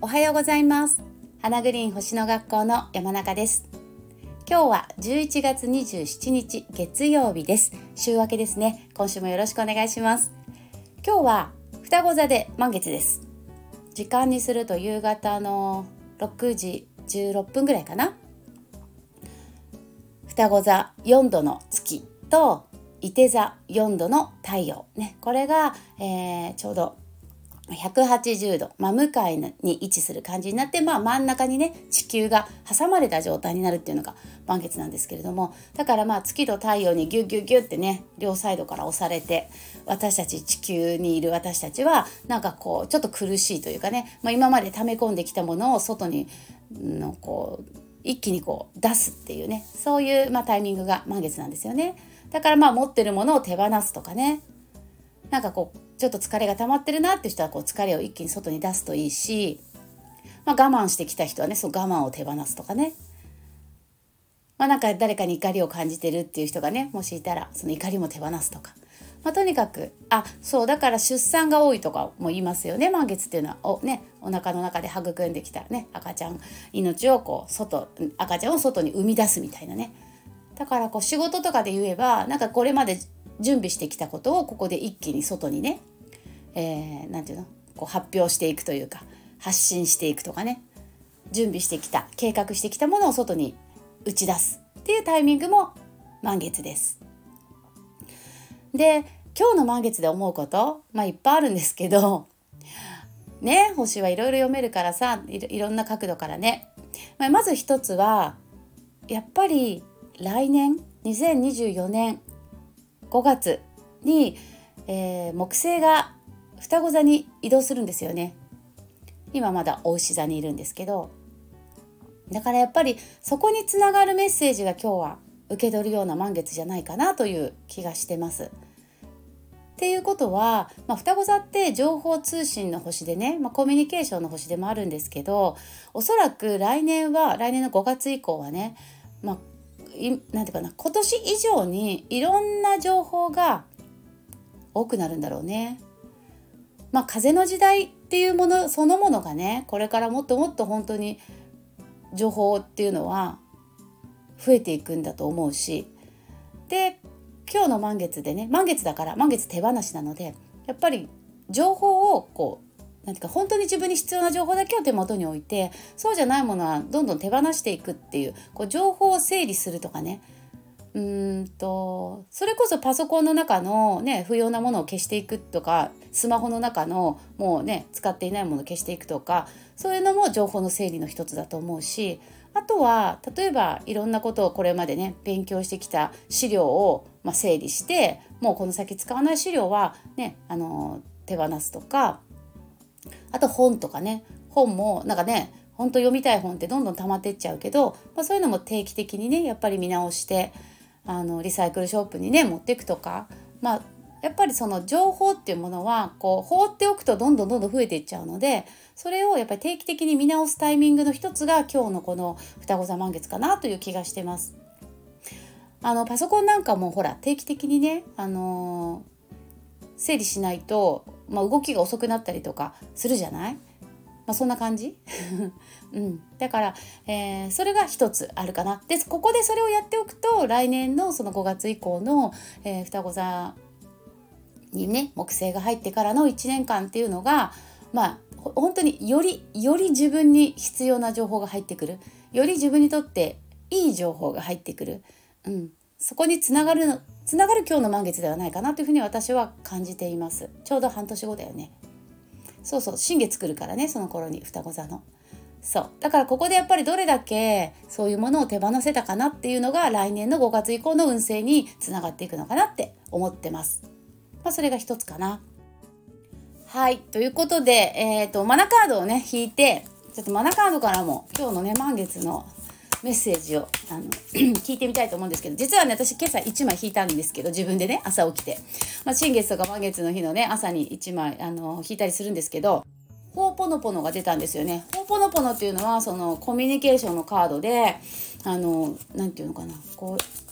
おはようございます。花グリーン星の学校の山中です。今日は11月27日月曜日です。週明けですね。今週もよろしくお願いします。今日は双子座で満月です。時間にすると夕方の6時16分ぐらいかな。双子座4度の月と伊手座4度の太陽ねこれが、えー、ちょうど180度真向かいに位置する感じになって、まあ、真ん中にね地球が挟まれた状態になるっていうのが満月なんですけれどもだからまあ月と太陽にギュッギュッギュッってね両サイドから押されて私たち地球にいる私たちはなんかこうちょっと苦しいというかね、まあ、今まで溜め込んできたものを外にのこう一気にこう出すっていうねそういう、まあ、タイミングが満月なんですよね。だからまあ持ってるものを手放すとかね。なんかこうちょっと疲れが溜まってるなって人はこう疲れを一気に外に出すといいし、まあ、我慢してきた人はねその我慢を手放すとかね、まあ、なんか誰かに怒りを感じてるっていう人がねもしいたらその怒りも手放すとか、まあ、とにかくあそうだから出産が多いとかも言いますよね。満月っていうのはお,、ね、お腹の中で育んできた、ね、赤ちゃん命をこう外赤ちゃんを外に生み出すみたいなね。だからこう仕事とかで言えばなんかこれまで準備してきたことをここで一気に外にね何、えー、て言うの？こう発表していくというか発信していくとかね。準備してきた計画してきたものを外に打ち出すっていうタイミングも満月です。で今日の満月で思うことまあいっぱいあるんですけどね星はいろいろ読めるからさいろんな角度からね、まあ、まず一つはやっぱり来年2024年5月に、えー、木星が双子座に移動するんですよね今まだお牛座にいるんですけどだからやっぱりそこにつながるメッセージが今日は受け取るような満月じゃないかなという気がしてます。っていうことは、まあ、双子座って情報通信の星でね、まあ、コミュニケーションの星でもあるんですけどおそらく来年は来年の5月以降はね、まあ、なんていうかな今年以上にいろんな情報が多くなるんだろうね。まあ風の時代っていうものそのものがねこれからもっともっと本当に情報っていうのは増えていくんだと思うしで今日の満月でね満月だから満月手放しなのでやっぱり情報をこうなんか本当に自分に必要な情報だけを手元に置いてそうじゃないものはどんどん手放していくっていうこう情報を整理するとかね。うんとそれこそパソコンの中の、ね、不要なものを消していくとかスマホの中のもうね使っていないものを消していくとかそういうのも情報の整理の一つだと思うしあとは例えばいろんなことをこれまでね勉強してきた資料を、まあ、整理してもうこの先使わない資料はねあの手放すとかあと本とかね本もなんかね本当読みたい本ってどんどん溜まってっちゃうけど、まあ、そういうのも定期的にねやっぱり見直してあのリサイクルショップにね持っていくとかまあやっぱりその情報っていうものはこう放っておくとどんどんどんどん増えていっちゃうのでそれをやっぱり定期的に見直すタイミングの一つが今日のこの双子座満月かなという気がしてます。あのパソコンなんかもほら定期的にね、あのー、整理しないとまあ、動きが遅くなったりとかするじゃない？まあ、そんな感じ、うん、だから、えー、それが一つあるかな。でここでそれをやっておくと来年のその5月以降の、えー、双子座にね木星が入ってからの1年間っていうのがまあ本当によりより自分に必要な情報が入ってくる。より自分にとっていい情報が入ってくる、うん、そこにつながるつながる今日の満月ではないかなというふうに私は感じています。ちょうど半年後だよね。そうそう新月来るからねその頃に双子座の。そう。だからここでやっぱりどれだけそういうものを手放せたかなっていうのが来年の5月以降の運勢につながっていくのかなって思ってます。まあそれが一つかな。はい。ということでえっ、ー、とマナカードをね引いてちょっとマナカードからも今日のね満月のメッセージをあの 聞いてみたいと思うんですけど実はね私今朝1枚引いたんですけど自分でね朝起きて、まあ、新月とか満月の日のね朝に1枚あの引いたりするんですけどほーポノポノが出たんですよね。ほーポノポノっていうのはそのコミュニケーションのカードであの何て言うのかなこう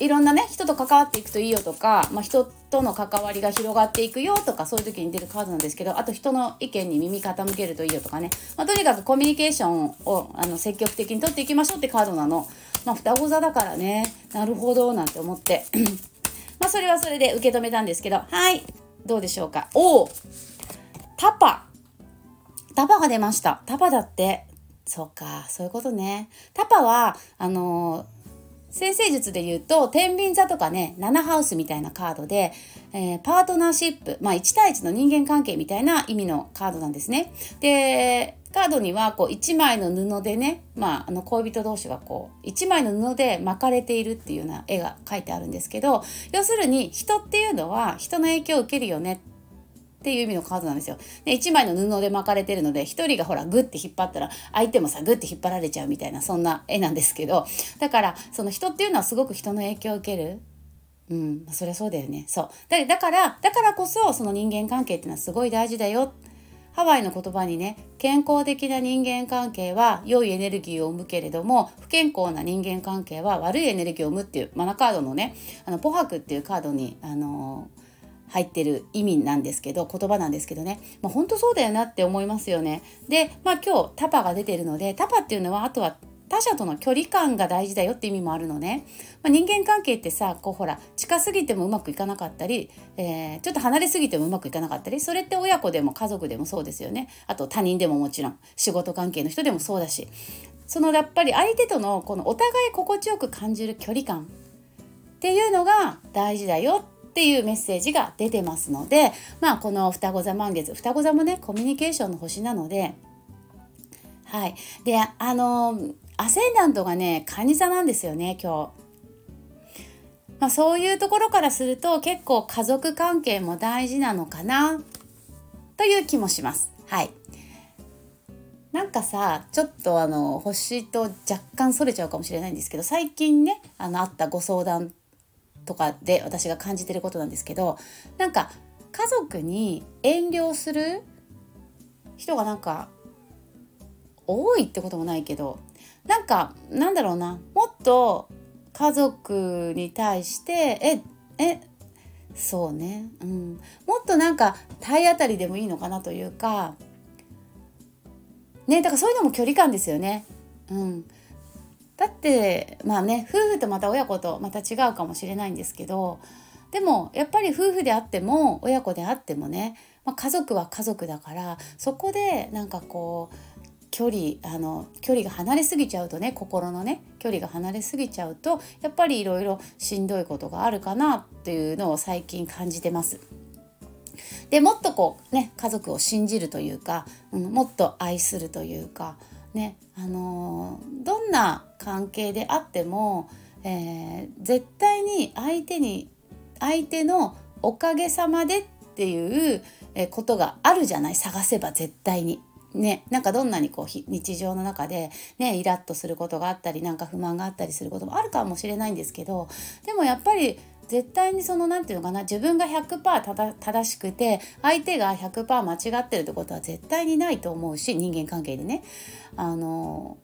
いろんなね人と関わっていくといいよとか、まあ、人との関わりが広がっていくよとかそういう時に出るカードなんですけどあと人の意見に耳傾けるといいよとかね、まあ、とにかくコミュニケーションをあの積極的に取っていきましょうってカードなの。まあ、双子座だからね。なるほどなんて思って。まあそれはそれで受け止めたんですけどはい。どうでしょうか。おおタパ。タパが出ました。タパだって。そうかそういうことね。タパはあのー先生術で言うと天秤座とかね7ハウスみたいなカードで、えー、パートナーシップ、まあ、1対1の人間関係みたいな意味のカードなんですね。でカードにはこう1枚の布でね、まあ、あの恋人同士がこう1枚の布で巻かれているっていうような絵が描いてあるんですけど要するに人っていうのは人の影響を受けるよねっっていう意味のカードなんですよ。で1枚の布で巻かれてるので1人がほらグッて引っ張ったら相手もさグッて引っ張られちゃうみたいなそんな絵なんですけどだからその人っていうのはすごく人の影響を受ける。うん、そりゃそうだよね。そう。だだから、だからこそその人間関係っていうのはすごい大事だよ。ハワイの言葉にね健康的な人間関係は良いエネルギーを生むけれども不健康な人間関係は悪いエネルギーを生むっていうマナカードのねあのポハクっていうカードにあのー入ってる意味なんですけど言葉なんですけどね、まあ、本当そうだよなって思いますよね。で、まあ、今日タパが出てるのでタパっていうのはあとは他者との距離感が大事だよって意味もあるのね、まあ、人間関係ってさこうほら近すぎてもうまくいかなかったり、えー、ちょっと離れすぎてもうまくいかなかったりそれって親子でも家族でもそうですよね。あと他人でももちろん仕事関係の人でもそうだし。そのやっぱり相手とのこのお互い心地よく感じる距離感っていうのが大事だよっていうメッセージが出てますのでまあこの双子座満月双子座もねコミュニケーションの星なのではいであのアセンダントがね蟹座なんですよね今日。まあ、そういうところからすると結構家族関係も大事なのかなという気もします。はい。なんかさちょっとあの星と若干それちゃうかもしれないんですけど最近ねあのあったご相談とかで私が感じてることなんですけどなんか家族に遠慮する人がなんか多いってこともないけどなんかなんだろうなもっと家族に対してええそうね、うん、もっとなんか体当たりでもいいのかなというかねだからそういうのも距離感ですよね。うん、だってまあね夫婦とまた親子とまた違うかもしれないんですけどでもやっぱり夫婦であっても親子であってもね、まあ、家族は家族だからそこでなんかこう距離あの距離が離れすぎちゃうとね心のね距離が離れすぎちゃうとやっぱりいろいろしんどいことがあるかなっていうのを最近感じてます。でもっとこうね家族を信じるというか、うん、もっと愛するというかねあの、どんな関係であっても、えー、絶対に相手に相手のおかげさまでっていうことがあるじゃない？探せば絶対に。ね、なんかどんなにこう日常の中で、ね、イラッとすることがあったりなんか不満があったりすることもあるかもしれないんですけどでもやっぱり絶対にその何て言うのかな自分が100%正しくて相手が100%間違ってるってことは絶対にないと思うし人間関係でねあの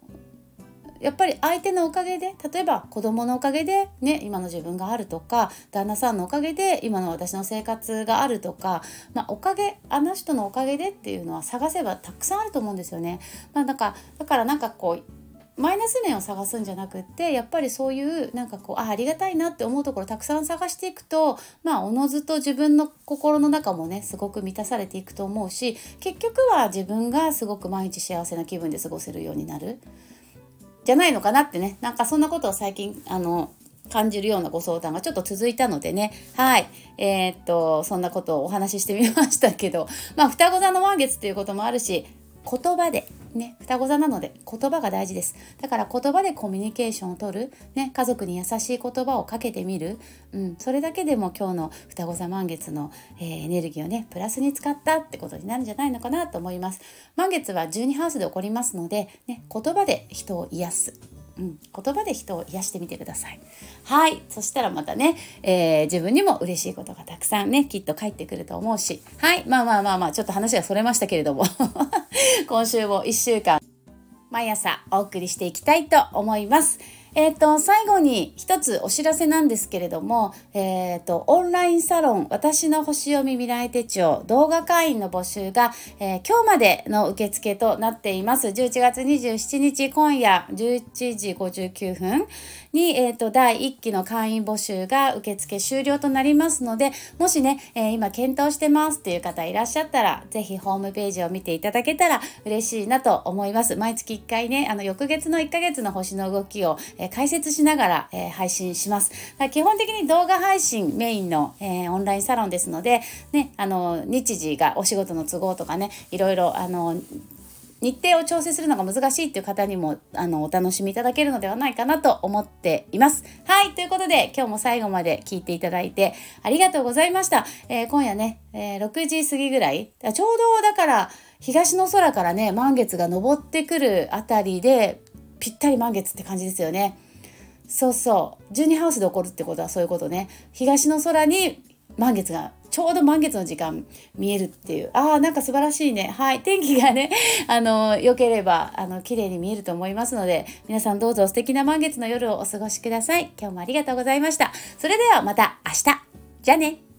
やっぱり相手のおかげで例えば子供のおかげでね今の自分があるとか旦那さんのおかげで今の私の生活があるとか、まあ、おかげあの人のおかげでっていうのは探せばたくさんあると思うんですよね。まあ、だかだからなんかこうマイナス面を探すんじゃなくってやっぱりそういうなんかこうあありがたいなって思うところたくさん探していくとまあおのずと自分の心の中もねすごく満たされていくと思うし結局は自分がすごく毎日幸せな気分で過ごせるようになる。じゃないのかなってねなんかそんなことを最近あの感じるようなご相談がちょっと続いたのでね。はい。えー、っとそんなことをお話ししてみましたけどまあ双子座の満月っていうこともあるし言葉でね、双子座なので言葉が大事です。だから言葉でコミュニケーションをとる、ね、家族に優しい言葉をかけてみる、うん、それだけでも今日の双子座満月の、えー、エネルギーをね、プラスに使ったってことになるんじゃないのかなと思います。満月は12ハウスで起こりますので、ね、言葉で人を癒す。うん、言葉で人を癒してみてください。はい。そしたらまたね、えー、自分にも嬉しいことがたくさんね、きっと返ってくると思うし。はい。まあまあまあまあ、ちょっと話がそれましたけれども。今週も1週間、毎朝お送りしていきたいと思います。え、ー、と、最後に一つお知らせなんですけれども、えっ、ー、と、オンラインサロン、私の星読み未来手帳動画会員の募集が、えー、今日までの受付となっています。11月27日今夜11時59分に、えっ、と、第1期の会員募集が受付終了となりますので、もしね、え今検討してますっていう方いらっしゃったら、ぜひホームページを見ていただけたら嬉しいなと思います。毎月1回ね、あの、翌月の1ヶ月の星の動きを、え解説しながら、え配信します。基本的に動画配信メインの、えオンラインサロンですので、ね、あの日時がお仕事の都合とかねいろいろあの日程を調整するのが難しいっていう方にもあのお楽しみいただけるのではないかなと思っています。はい、ということで今日も最後まで聞いていただいてありがとうございました。えー、今夜ね、えー、6時過ぎぐらいちょうどだから東の空からね満月が昇ってくるあたりでぴったり満月って感じですよね。そうそう12ハウスで起こるってことはそういうことね東の空に満月がちょうど満月の時間見えるっていう。ああなんか素晴らしいね。はい。天気がね あの良ければあの綺麗に見えると思いますので皆さんどうぞ素敵な満月の夜をお過ごしください。今日もありがとうございました。それではまた明日。じゃあね。